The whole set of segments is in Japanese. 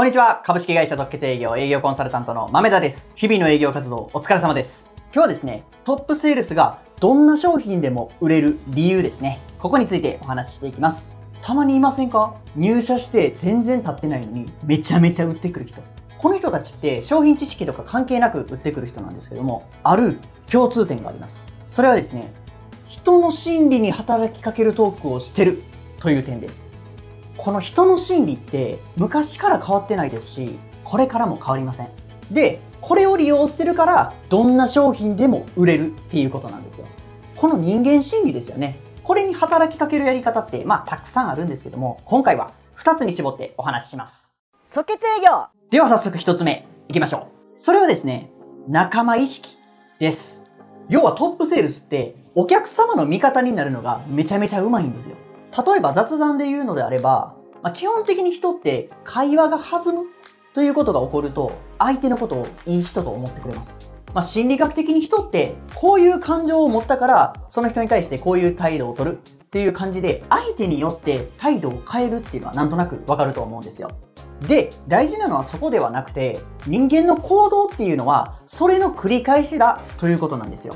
こんにちは。株式会社特決営業営業コンサルタントの豆田です。日々の営業活動お疲れ様です。今日はですね、トップセールスがどんな商品でも売れる理由ですね。ここについてお話ししていきます。たまにいませんか？入社して全然経ってないのにめちゃめちゃ売ってくる人。この人たちって商品知識とか関係なく売ってくる人なんですけども、ある共通点があります。それはですね、人の心理に働きかけるトークをしてるという点です。この人の心理って昔から変わってないですし、これからも変わりません。で、これを利用してるから、どんな商品でも売れるっていうことなんですよ。この人間心理ですよね。これに働きかけるやり方って、まあ、たくさんあるんですけども、今回は2つに絞ってお話しします。即決営業では早速1つ目、いきましょう。それはですね、仲間意識です。要はトップセールスって、お客様の味方になるのがめちゃめちゃうまいんですよ。例えば雑談で言うのであれば、まあ、基本的に人って会話が弾むということが起こると、相手のことをいい人と思ってくれます。まあ、心理学的に人ってこういう感情を持ったからその人に対してこういう態度を取るっていう感じで相手によって態度を変えるっていうのはなんとなくわかると思うんですよ。で、大事なのはそこではなくて人間の行動っていうのはそれの繰り返しだということなんですよ。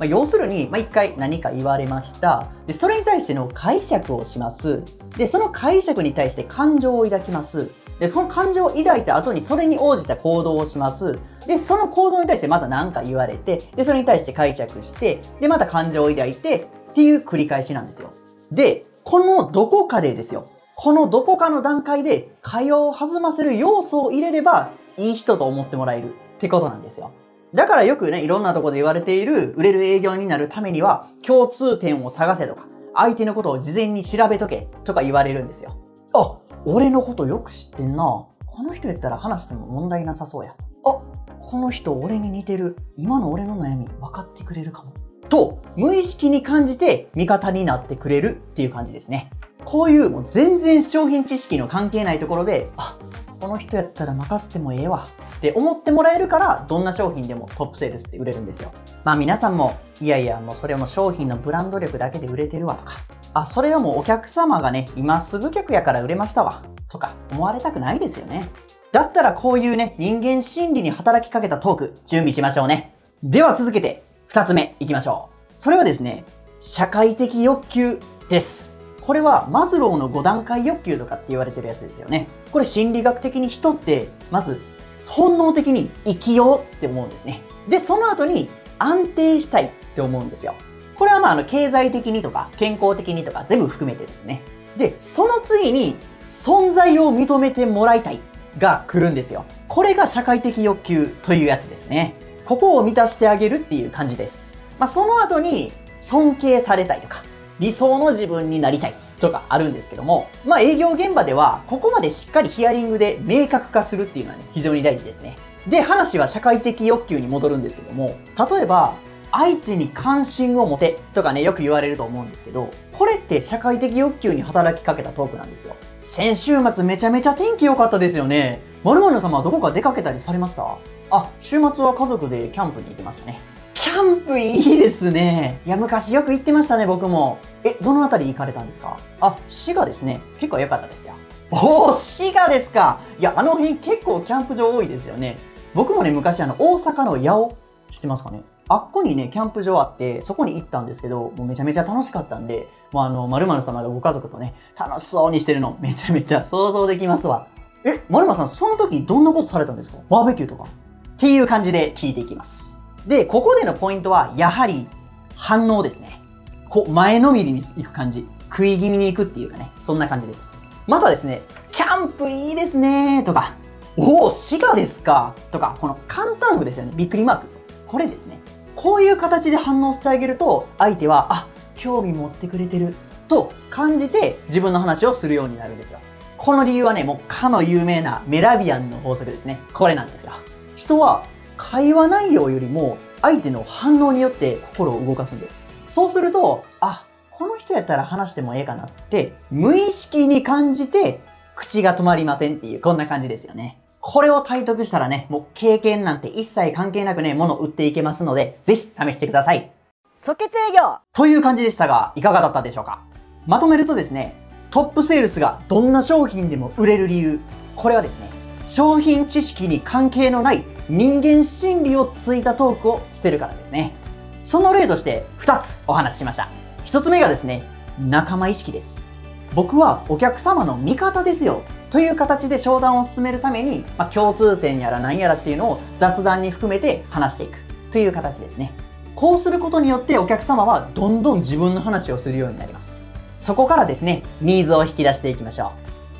まあ、要するに、まあ、一回何か言われました。で、それに対しての解釈をします。で、その解釈に対して感情を抱きます。で、その感情を抱いた後にそれに応じた行動をします。で、その行動に対してまた何か言われて、で、それに対して解釈して、で、また感情を抱いてっていう繰り返しなんですよ。で、このどこかでですよ。このどこかの段階で会話を弾ませる要素を入れればいい人と思ってもらえるってことなんですよ。だからよくね、いろんなとこで言われている売れる営業になるためには共通点を探せとか、相手のことを事前に調べとけとか言われるんですよ。あ、俺のことよく知ってんな。この人やったら話しても問題なさそうや。あ、この人俺に似てる。今の俺の悩み分かってくれるかも。と、無意識に感じて味方になってくれるっていう感じですね。こういうもう全然商品知識の関係ないところで、あ、この人やったら任せてもええわ。って思ってもらえるからどんな商品でもトップセールスって売れるんですよ。まあ皆さんもいやいやもうそれも商品のブランド力だけで売れてるわとか。あそれはもうお客様がね今すぐ客やから売れましたわ。とか思われたくないですよね。だったらこういうね人間心理に働きかけたトーク準備しましょうね。では続けて2つ目いきましょう。それはですね社会的欲求です。これはマズローの5段階欲求とかって言われてるやつですよね。これ心理学的に人ってまず本能的に生きようって思うんですね。で、その後に安定したいって思うんですよ。これはまああの経済的にとか健康的にとか全部含めてですね。で、その次に存在を認めてもらいたいが来るんですよ。これが社会的欲求というやつですね。ここを満たしてあげるっていう感じです。まあ、その後に尊敬されたいとか、理想の自分になりたいとかあるんですけども、まあ営業現場ではここまでしっかりヒアリングで明確化するっていうのはね、非常に大事ですね。で、話は社会的欲求に戻るんですけども、例えば、相手に関心を持てとかね、よく言われると思うんですけど、これって社会的欲求に働きかけたトークなんですよ。先週末めちゃめちゃ天気良かったですよね。まるまる様はどこか出かけたりされました？あ、週末は家族でキャンプに行きましたね。キャンプいいですね。いや、昔よく行ってましたね、僕も。え、どの辺り行かれたんですか？あ、滋賀ですね。結構良かったですよ。おー、滋賀ですか。いや、あの辺結構キャンプ場多いですよね。僕もね、昔あの、大阪の八尾、知ってますかね？あっこにね、キャンプ場あって、そこに行ったんですけど、もうめちゃめちゃ楽しかったんで、もうあの、まるまる様がご家族とね、楽しそうにしてるの、めちゃめちゃ想像できますわ。え、まるまるさん、その時どんなことされたんですか？バーベキューとかっていう感じで聞いていきます。で、ここでのポイントは、やはり反応ですね。こう、前のめりに行く感じ。食い気味に行くっていうかね、そんな感じです。またですね、キャンプいいですねとか、おお、滋賀ですかとか、この簡単符ですよね。びっくりマーク。これですね。こういう形で反応してあげると、相手は、あ、興味持ってくれてると感じて自分の話をするようになるんですよ。この理由はね、もうかの有名なメラビアンの法則ですね。これなんですよ。人は会話内容よりも相手の反応によって心を動かすんです。そうすると、あ、この人やったら話してもええかなって無意識に感じて口が止まりませんっていうこんな感じですよね。これを体得したらね、もう経験なんて一切関係なくね、物を売っていけますので、ぜひ試してください。即決営業という感じでしたが、いかがだったでしょうか？まとめるとですね、トップセールスがどんな商品でも売れる理由、これはですね、商品知識に関係のない人間心理をついたトークをしてるからですね。その例として2つお話ししました。1つ目がですね、仲間意識です。僕はお客様の味方ですよという形で商談を進めるために、まあ、共通点やら何やらっていうのを雑談に含めて話していくという形ですね。こうすることによってお客様はどんどん自分の話をするようになります。そこからですね、ニーズを引き出していきましょ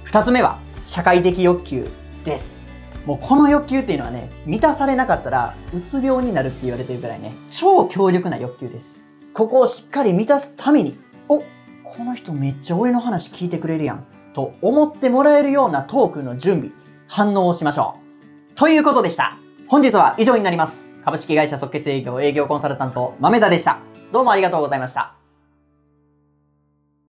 う。2つ目は社会的欲求です。もうこの欲求っていうのはね、満たされなかったらうつ病になるって言われてるぐらいね、超強力な欲求です。ここをしっかり満たすために、おこの人めっちゃ俺の話聞いてくれるやん。と思ってもらえるようなトークの準備、反応をしましょう。ということでした。本日は以上になります。株式会社即決営業営業コンサルタント、豆田でした。どうもありがとうございました。